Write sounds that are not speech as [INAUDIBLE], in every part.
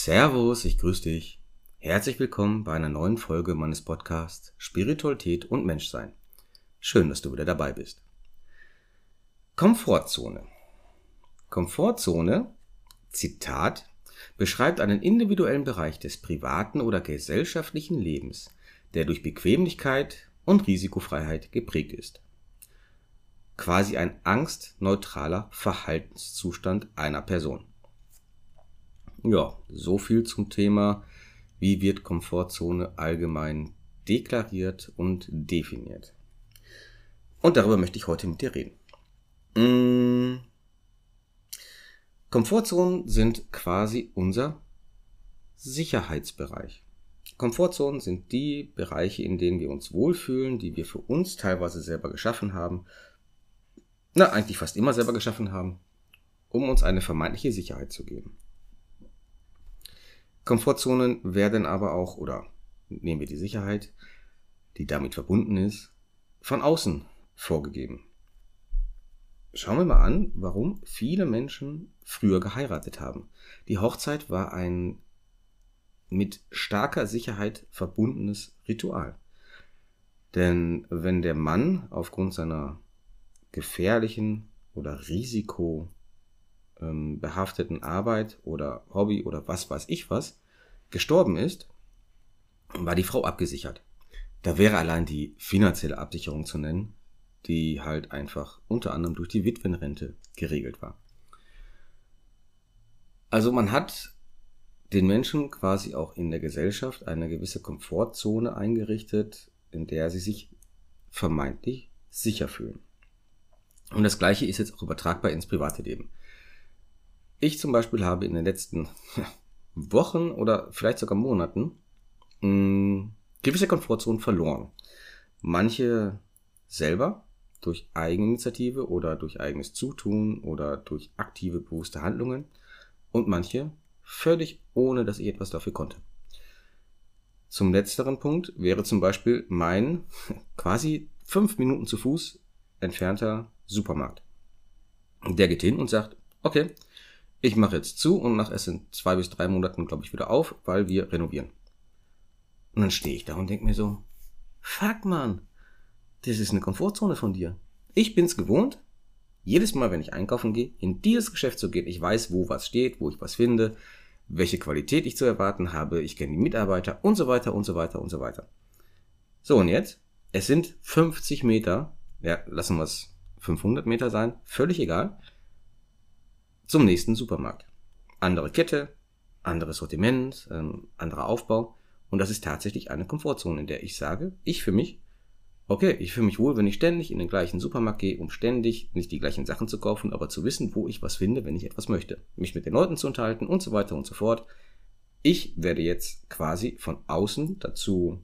Servus, ich grüße dich. Herzlich willkommen bei einer neuen Folge meines Podcasts Spiritualität und Menschsein. Schön, dass du wieder dabei bist. Komfortzone. Komfortzone, Zitat, beschreibt einen individuellen Bereich des privaten oder gesellschaftlichen Lebens, der durch Bequemlichkeit und Risikofreiheit geprägt ist. Quasi ein angstneutraler Verhaltenszustand einer Person. Ja, so viel zum Thema, wie wird Komfortzone allgemein deklariert und definiert. Und darüber möchte ich heute mit dir reden. Mmh. Komfortzonen sind quasi unser Sicherheitsbereich. Komfortzonen sind die Bereiche, in denen wir uns wohlfühlen, die wir für uns teilweise selber geschaffen haben, na eigentlich fast immer selber geschaffen haben, um uns eine vermeintliche Sicherheit zu geben. Komfortzonen werden aber auch, oder nehmen wir die Sicherheit, die damit verbunden ist, von außen vorgegeben. Schauen wir mal an, warum viele Menschen früher geheiratet haben. Die Hochzeit war ein mit starker Sicherheit verbundenes Ritual. Denn wenn der Mann aufgrund seiner gefährlichen oder risiko ähm, behafteten Arbeit oder Hobby oder was weiß ich was gestorben ist, war die Frau abgesichert. Da wäre allein die finanzielle Absicherung zu nennen, die halt einfach unter anderem durch die Witwenrente geregelt war. Also man hat den Menschen quasi auch in der Gesellschaft eine gewisse Komfortzone eingerichtet, in der sie sich vermeintlich sicher fühlen. Und das gleiche ist jetzt auch übertragbar ins private Leben. Ich zum Beispiel habe in den letzten Wochen oder vielleicht sogar Monaten mh, mm, gewisse Komfortzonen verloren. Manche selber durch Eigeninitiative oder durch eigenes Zutun oder durch aktive bewusste Handlungen und manche völlig ohne, dass ich etwas dafür konnte. Zum letzteren Punkt wäre zum Beispiel mein [LAUGHS] quasi fünf Minuten zu Fuß entfernter Supermarkt. Der geht hin und sagt, okay, ich mache jetzt zu und mache es in zwei bis drei Monaten, glaube ich, wieder auf, weil wir renovieren. Und dann stehe ich da und denke mir so, fuck man, das ist eine Komfortzone von dir. Ich bin's gewohnt, jedes Mal, wenn ich einkaufen gehe, in dieses Geschäft zu gehen. Ich weiß, wo was steht, wo ich was finde, welche Qualität ich zu erwarten habe, ich kenne die Mitarbeiter und so weiter und so weiter und so weiter. So, und jetzt, es sind 50 Meter, ja, lassen wir es 500 Meter sein, völlig egal zum nächsten Supermarkt. Andere Kette, anderes Sortiment, ähm, anderer Aufbau. Und das ist tatsächlich eine Komfortzone, in der ich sage, ich für mich, okay, ich fühle mich wohl, wenn ich ständig in den gleichen Supermarkt gehe, um ständig nicht die gleichen Sachen zu kaufen, aber zu wissen, wo ich was finde, wenn ich etwas möchte. Mich mit den Leuten zu unterhalten und so weiter und so fort. Ich werde jetzt quasi von außen dazu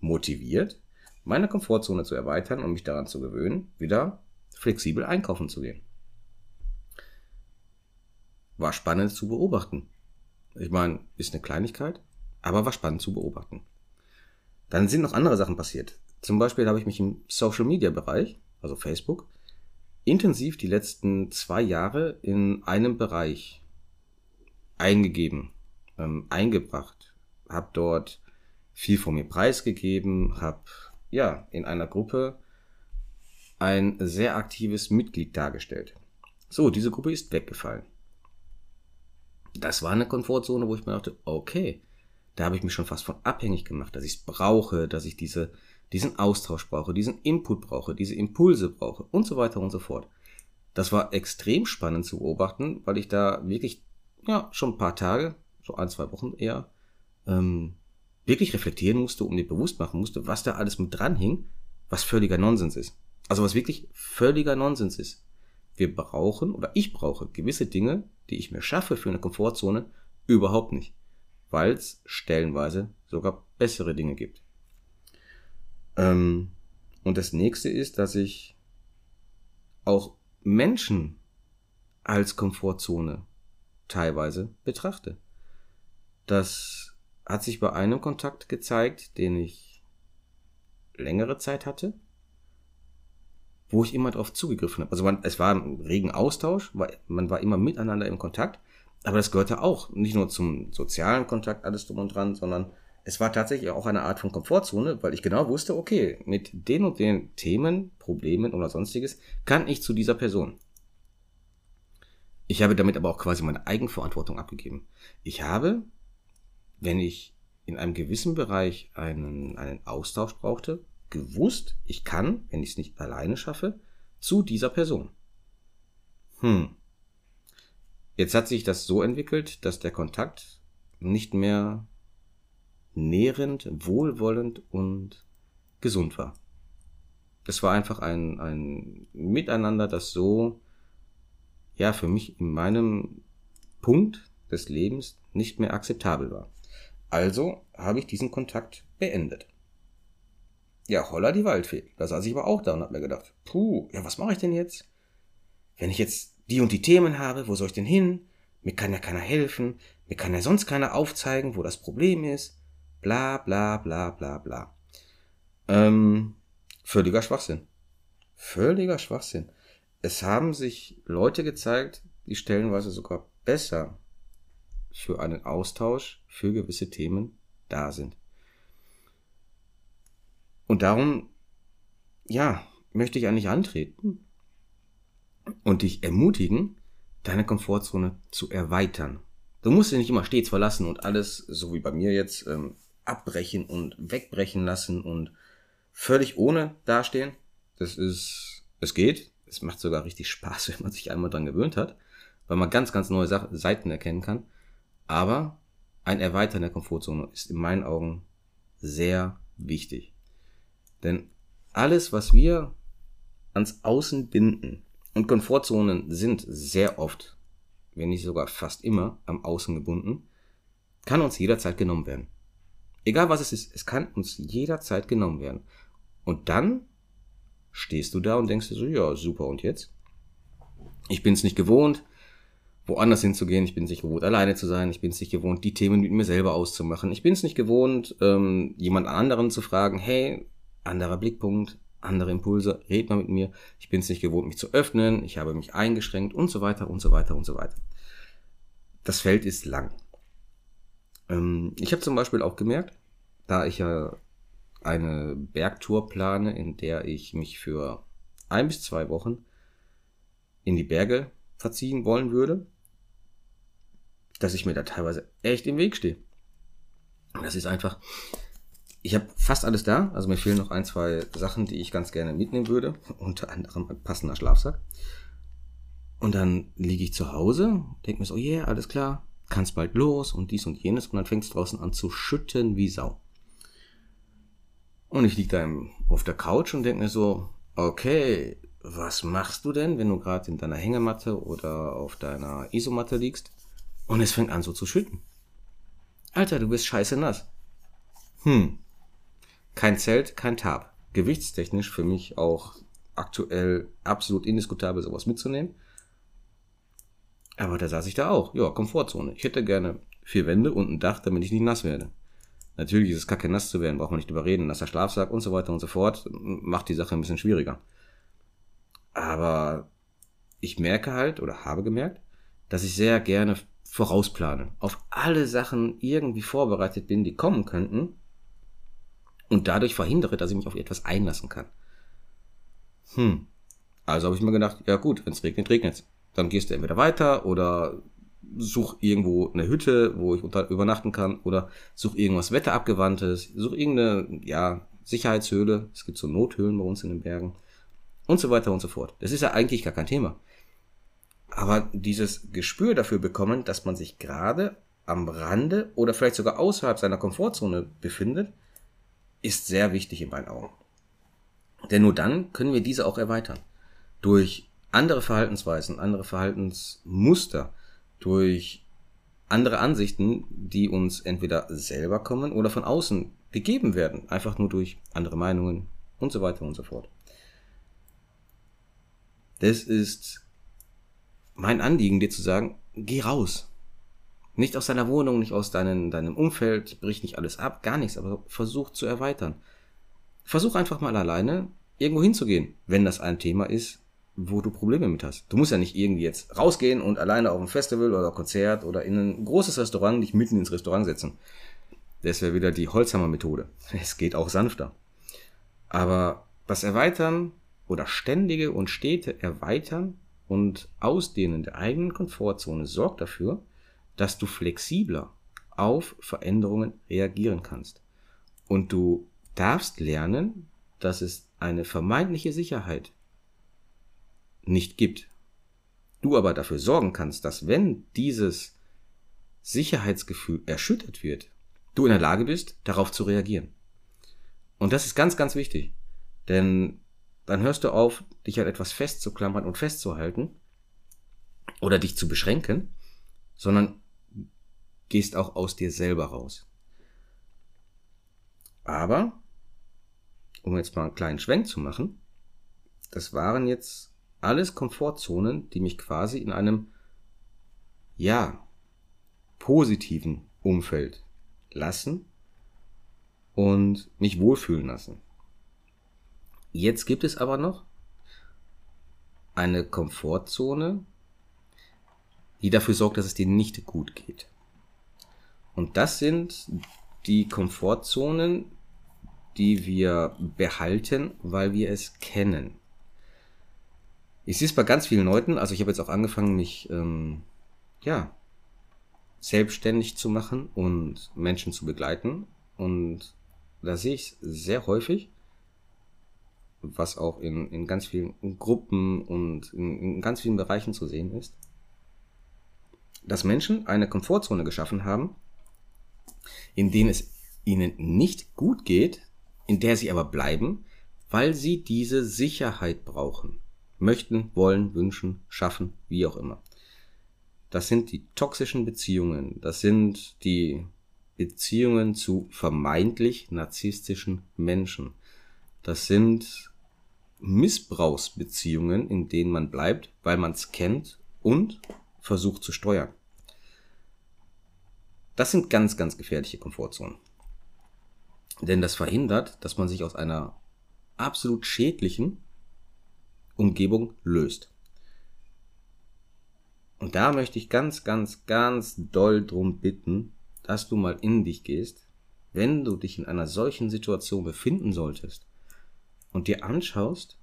motiviert, meine Komfortzone zu erweitern und mich daran zu gewöhnen, wieder flexibel einkaufen zu gehen war spannend zu beobachten. Ich meine, ist eine Kleinigkeit, aber war spannend zu beobachten. Dann sind noch andere Sachen passiert. Zum Beispiel habe ich mich im Social Media Bereich, also Facebook, intensiv die letzten zwei Jahre in einem Bereich eingegeben, ähm, eingebracht, habe dort viel von mir preisgegeben, habe ja in einer Gruppe ein sehr aktives Mitglied dargestellt. So, diese Gruppe ist weggefallen das war eine Komfortzone, wo ich mir dachte, okay, da habe ich mich schon fast von abhängig gemacht, dass ich es brauche, dass ich diese, diesen Austausch brauche, diesen Input brauche, diese Impulse brauche und so weiter und so fort. Das war extrem spannend zu beobachten, weil ich da wirklich, ja, schon ein paar Tage, so ein, zwei Wochen eher, ähm, wirklich reflektieren musste und mir bewusst machen musste, was da alles mit dran hing, was völliger Nonsens ist. Also was wirklich völliger Nonsens ist. Wir brauchen oder ich brauche gewisse Dinge, die ich mir schaffe für eine Komfortzone, überhaupt nicht, weil es stellenweise sogar bessere Dinge gibt. Ähm, und das nächste ist, dass ich auch Menschen als Komfortzone teilweise betrachte. Das hat sich bei einem Kontakt gezeigt, den ich längere Zeit hatte wo ich immer drauf zugegriffen habe. Also man, es war ein regen Austausch, man war immer miteinander im Kontakt, Aber das gehörte auch nicht nur zum sozialen Kontakt, alles drum und dran, sondern es war tatsächlich auch eine Art von Komfortzone, weil ich genau wusste, okay, mit den und den Themen, Problemen oder sonstiges kann ich zu dieser Person. Ich habe damit aber auch quasi meine Eigenverantwortung abgegeben. Ich habe, wenn ich in einem gewissen Bereich einen, einen Austausch brauchte, gewusst, ich kann, wenn ich es nicht alleine schaffe, zu dieser Person. Hm. Jetzt hat sich das so entwickelt, dass der Kontakt nicht mehr nährend, wohlwollend und gesund war. Es war einfach ein, ein Miteinander, das so, ja, für mich in meinem Punkt des Lebens nicht mehr akzeptabel war. Also habe ich diesen Kontakt beendet. Ja, holla die Waldfee. Da saß ich aber auch da und hab mir gedacht, puh, ja, was mache ich denn jetzt? Wenn ich jetzt die und die Themen habe, wo soll ich denn hin? Mir kann ja keiner helfen, mir kann ja sonst keiner aufzeigen, wo das Problem ist. Bla bla bla bla bla. Ähm, völliger Schwachsinn. Völliger Schwachsinn. Es haben sich Leute gezeigt, die stellenweise sogar besser für einen Austausch für gewisse Themen da sind. Und darum, ja, möchte ich eigentlich antreten und dich ermutigen, deine Komfortzone zu erweitern. Du musst dich nicht immer stets verlassen und alles, so wie bei mir jetzt, ähm, abbrechen und wegbrechen lassen und völlig ohne dastehen. Das ist, es geht. Es macht sogar richtig Spaß, [LAUGHS] wenn man sich einmal dran gewöhnt hat, weil man ganz, ganz neue Seiten erkennen kann. Aber ein Erweitern der Komfortzone ist in meinen Augen sehr wichtig. Denn alles, was wir ans Außen binden, und Komfortzonen sind sehr oft, wenn nicht sogar fast immer, am Außen gebunden, kann uns jederzeit genommen werden. Egal was es ist, es kann uns jederzeit genommen werden. Und dann stehst du da und denkst dir so, ja, super, und jetzt? Ich bin es nicht gewohnt, woanders hinzugehen. Ich bin es nicht gewohnt, alleine zu sein. Ich bin es nicht gewohnt, die Themen mit mir selber auszumachen. Ich bin es nicht gewohnt, ähm, jemand anderen zu fragen, hey, anderer Blickpunkt, andere Impulse, red mal mit mir. Ich bin es nicht gewohnt, mich zu öffnen. Ich habe mich eingeschränkt und so weiter und so weiter und so weiter. Das Feld ist lang. Ähm, ich habe zum Beispiel auch gemerkt, da ich ja eine Bergtour plane, in der ich mich für ein bis zwei Wochen in die Berge verziehen wollen würde, dass ich mir da teilweise echt im Weg stehe. Das ist einfach, ich habe fast alles da, also mir fehlen noch ein, zwei Sachen, die ich ganz gerne mitnehmen würde, [LAUGHS] unter anderem ein passender Schlafsack. Und dann liege ich zu Hause, denke mir so, yeah, alles klar, kannst bald los und dies und jenes und dann fängt es draußen an zu schütten wie Sau. Und ich liege da auf der Couch und denke mir so, okay, was machst du denn, wenn du gerade in deiner Hängematte oder auf deiner Isomatte liegst und es fängt an so zu schütten? Alter, du bist scheiße nass. Hm. Kein Zelt, kein Tab. Gewichtstechnisch für mich auch aktuell absolut indiskutabel, sowas mitzunehmen. Aber da saß ich da auch. Ja, Komfortzone. Ich hätte gerne vier Wände und ein Dach, damit ich nicht nass werde. Natürlich ist es kacke nass zu werden, braucht man nicht überreden. Nasser Schlafsack und so weiter und so fort macht die Sache ein bisschen schwieriger. Aber ich merke halt oder habe gemerkt, dass ich sehr gerne vorausplane. Auf alle Sachen irgendwie vorbereitet bin, die kommen könnten. Und dadurch verhindere, dass ich mich auf etwas einlassen kann. Hm. Also habe ich mir gedacht, ja gut, wenn es regnet, regnet Dann gehst du entweder weiter oder such irgendwo eine Hütte, wo ich unter, übernachten kann oder such irgendwas Wetterabgewandtes, such irgendeine, ja, Sicherheitshöhle. Es gibt so Nothöhlen bei uns in den Bergen und so weiter und so fort. Das ist ja eigentlich gar kein Thema. Aber dieses Gespür dafür bekommen, dass man sich gerade am Rande oder vielleicht sogar außerhalb seiner Komfortzone befindet, ist sehr wichtig in meinen Augen. Denn nur dann können wir diese auch erweitern. Durch andere Verhaltensweisen, andere Verhaltensmuster, durch andere Ansichten, die uns entweder selber kommen oder von außen gegeben werden, einfach nur durch andere Meinungen und so weiter und so fort. Das ist mein Anliegen, dir zu sagen, geh raus. Nicht aus deiner Wohnung, nicht aus deinem, deinem Umfeld, brich nicht alles ab, gar nichts, aber versuch zu erweitern. Versuch einfach mal alleine irgendwo hinzugehen, wenn das ein Thema ist, wo du Probleme mit hast. Du musst ja nicht irgendwie jetzt rausgehen und alleine auf ein Festival oder Konzert oder in ein großes Restaurant dich mitten ins Restaurant setzen. Das wäre wieder die Holzhammer-Methode. Es geht auch sanfter. Aber das Erweitern oder ständige und stete Erweitern und Ausdehnen der eigenen Komfortzone sorgt dafür, dass du flexibler auf Veränderungen reagieren kannst. Und du darfst lernen, dass es eine vermeintliche Sicherheit nicht gibt. Du aber dafür sorgen kannst, dass wenn dieses Sicherheitsgefühl erschüttert wird, du in der Lage bist, darauf zu reagieren. Und das ist ganz, ganz wichtig. Denn dann hörst du auf, dich an etwas festzuklammern und festzuhalten oder dich zu beschränken, sondern gehst auch aus dir selber raus. Aber, um jetzt mal einen kleinen Schwenk zu machen, das waren jetzt alles Komfortzonen, die mich quasi in einem, ja, positiven Umfeld lassen und mich wohlfühlen lassen. Jetzt gibt es aber noch eine Komfortzone, die dafür sorgt, dass es dir nicht gut geht. Und das sind die Komfortzonen, die wir behalten, weil wir es kennen. Ich sehe es bei ganz vielen Leuten, also ich habe jetzt auch angefangen, mich ähm, ja selbstständig zu machen und Menschen zu begleiten. Und da sehe ich es sehr häufig, was auch in, in ganz vielen Gruppen und in, in ganz vielen Bereichen zu sehen ist, dass Menschen eine Komfortzone geschaffen haben, in denen es ihnen nicht gut geht, in der sie aber bleiben, weil sie diese Sicherheit brauchen. Möchten, wollen, wünschen, schaffen, wie auch immer. Das sind die toxischen Beziehungen. Das sind die Beziehungen zu vermeintlich narzisstischen Menschen. Das sind Missbrauchsbeziehungen, in denen man bleibt, weil man es kennt und versucht zu steuern. Das sind ganz, ganz gefährliche Komfortzonen. Denn das verhindert, dass man sich aus einer absolut schädlichen Umgebung löst. Und da möchte ich ganz, ganz, ganz doll drum bitten, dass du mal in dich gehst, wenn du dich in einer solchen Situation befinden solltest und dir anschaust,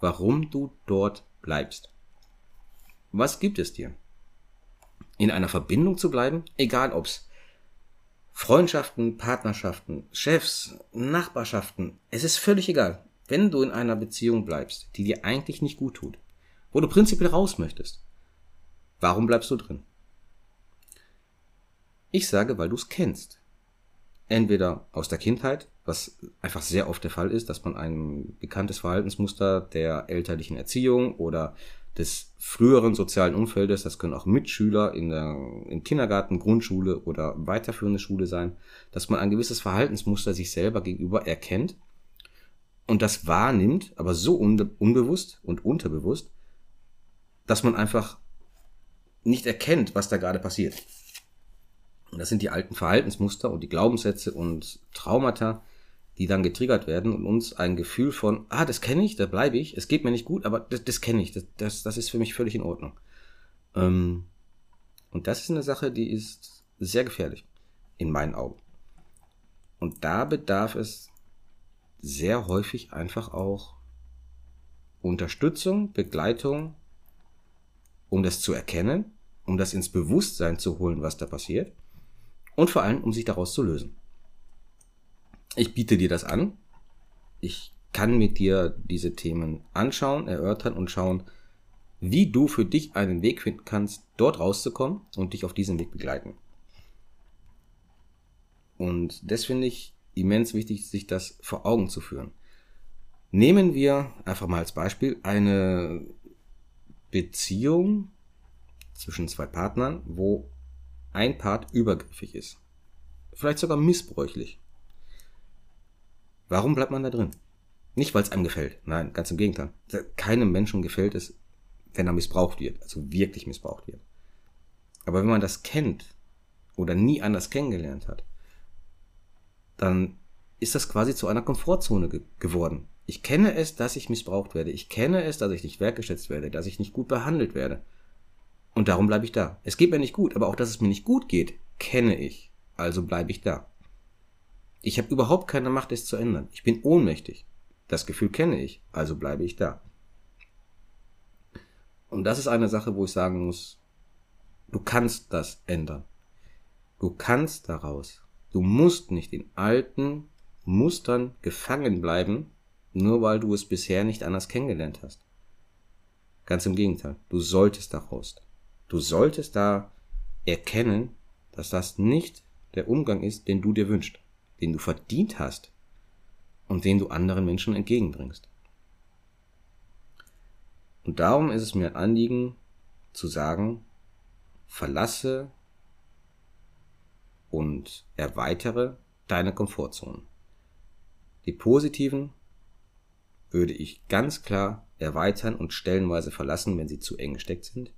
warum du dort bleibst. Was gibt es dir? In einer Verbindung zu bleiben, egal ob's Freundschaften, Partnerschaften, Chefs, Nachbarschaften, es ist völlig egal. Wenn du in einer Beziehung bleibst, die dir eigentlich nicht gut tut, wo du prinzipiell raus möchtest, warum bleibst du drin? Ich sage, weil du es kennst. Entweder aus der Kindheit, was einfach sehr oft der Fall ist, dass man ein bekanntes Verhaltensmuster der elterlichen Erziehung oder des früheren sozialen Umfeldes, das können auch Mitschüler in der, im Kindergarten, Grundschule oder weiterführende Schule sein, dass man ein gewisses Verhaltensmuster sich selber gegenüber erkennt und das wahrnimmt, aber so unbe unbewusst und unterbewusst, dass man einfach nicht erkennt, was da gerade passiert. Und das sind die alten Verhaltensmuster und die Glaubenssätze und Traumata, die dann getriggert werden und uns ein Gefühl von, ah, das kenne ich, da bleibe ich, es geht mir nicht gut, aber das, das kenne ich, das, das, das ist für mich völlig in Ordnung. Ähm, und das ist eine Sache, die ist sehr gefährlich, in meinen Augen. Und da bedarf es sehr häufig einfach auch Unterstützung, Begleitung, um das zu erkennen, um das ins Bewusstsein zu holen, was da passiert und vor allem, um sich daraus zu lösen. Ich biete dir das an. Ich kann mit dir diese Themen anschauen, erörtern und schauen, wie du für dich einen Weg finden kannst, dort rauszukommen und dich auf diesem Weg begleiten. Und das finde ich immens wichtig, sich das vor Augen zu führen. Nehmen wir einfach mal als Beispiel eine Beziehung zwischen zwei Partnern, wo ein Part übergriffig ist. Vielleicht sogar missbräuchlich. Warum bleibt man da drin? Nicht, weil es einem gefällt. Nein, ganz im Gegenteil. Keinem Menschen gefällt es, wenn er missbraucht wird. Also wirklich missbraucht wird. Aber wenn man das kennt oder nie anders kennengelernt hat, dann ist das quasi zu einer Komfortzone ge geworden. Ich kenne es, dass ich missbraucht werde. Ich kenne es, dass ich nicht wertgeschätzt werde, dass ich nicht gut behandelt werde. Und darum bleibe ich da. Es geht mir nicht gut, aber auch, dass es mir nicht gut geht, kenne ich. Also bleibe ich da. Ich habe überhaupt keine Macht, es zu ändern. Ich bin ohnmächtig. Das Gefühl kenne ich, also bleibe ich da. Und das ist eine Sache, wo ich sagen muss, du kannst das ändern. Du kannst daraus. Du musst nicht in alten Mustern gefangen bleiben, nur weil du es bisher nicht anders kennengelernt hast. Ganz im Gegenteil, du solltest daraus. Du solltest da erkennen, dass das nicht der Umgang ist, den du dir wünschst, den du verdient hast und den du anderen Menschen entgegenbringst. Und darum ist es mir ein Anliegen zu sagen, verlasse und erweitere deine Komfortzone. Die positiven würde ich ganz klar erweitern und stellenweise verlassen, wenn sie zu eng gesteckt sind.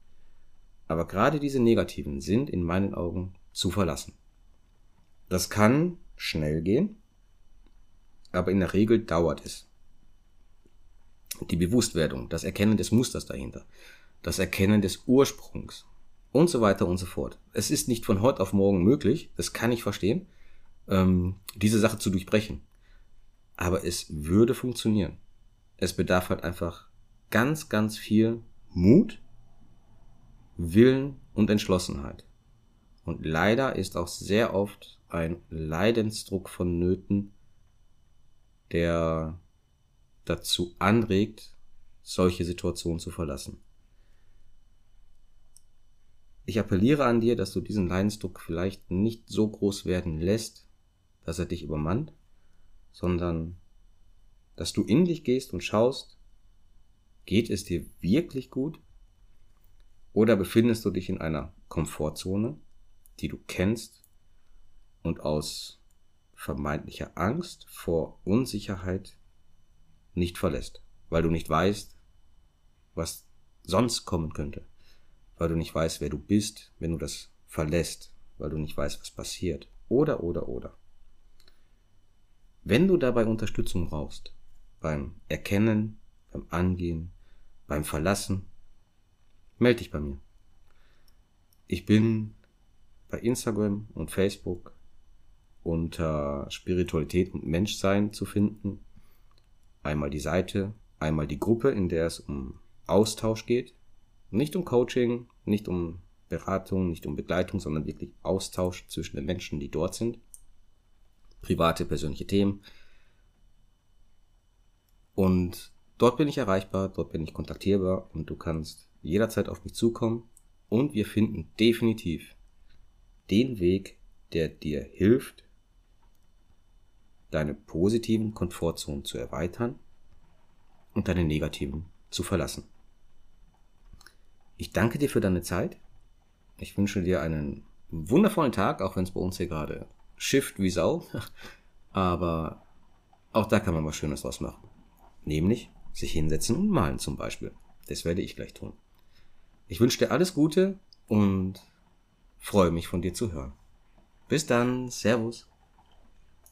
Aber gerade diese negativen sind in meinen Augen zu verlassen. Das kann schnell gehen, aber in der Regel dauert es. Die Bewusstwerdung, das Erkennen des Musters dahinter, das Erkennen des Ursprungs und so weiter und so fort. Es ist nicht von heute auf morgen möglich, das kann ich verstehen, ähm, diese Sache zu durchbrechen. Aber es würde funktionieren. Es bedarf halt einfach ganz, ganz viel Mut, Willen und Entschlossenheit. Und leider ist auch sehr oft ein Leidensdruck vonnöten, der dazu anregt, solche Situationen zu verlassen. Ich appelliere an dir, dass du diesen Leidensdruck vielleicht nicht so groß werden lässt, dass er dich übermannt, sondern dass du in dich gehst und schaust, geht es dir wirklich gut? Oder befindest du dich in einer Komfortzone, die du kennst und aus vermeintlicher Angst vor Unsicherheit nicht verlässt, weil du nicht weißt, was sonst kommen könnte weil du nicht weißt, wer du bist, wenn du das verlässt, weil du nicht weißt, was passiert. Oder, oder, oder. Wenn du dabei Unterstützung brauchst, beim Erkennen, beim Angehen, beim Verlassen, melde dich bei mir. Ich bin bei Instagram und Facebook unter Spiritualität und Menschsein zu finden. Einmal die Seite, einmal die Gruppe, in der es um Austausch geht. Nicht um Coaching, nicht um Beratung, nicht um Begleitung, sondern wirklich Austausch zwischen den Menschen, die dort sind. Private, persönliche Themen. Und dort bin ich erreichbar, dort bin ich kontaktierbar und du kannst jederzeit auf mich zukommen und wir finden definitiv den Weg, der dir hilft, deine positiven Komfortzonen zu erweitern und deine negativen zu verlassen. Ich danke dir für deine Zeit. Ich wünsche dir einen wundervollen Tag, auch wenn es bei uns hier gerade schifft wie Sau. [LAUGHS] Aber auch da kann man was Schönes draus machen. Nämlich sich hinsetzen und malen zum Beispiel. Das werde ich gleich tun. Ich wünsche dir alles Gute und freue mich von dir zu hören. Bis dann. Servus.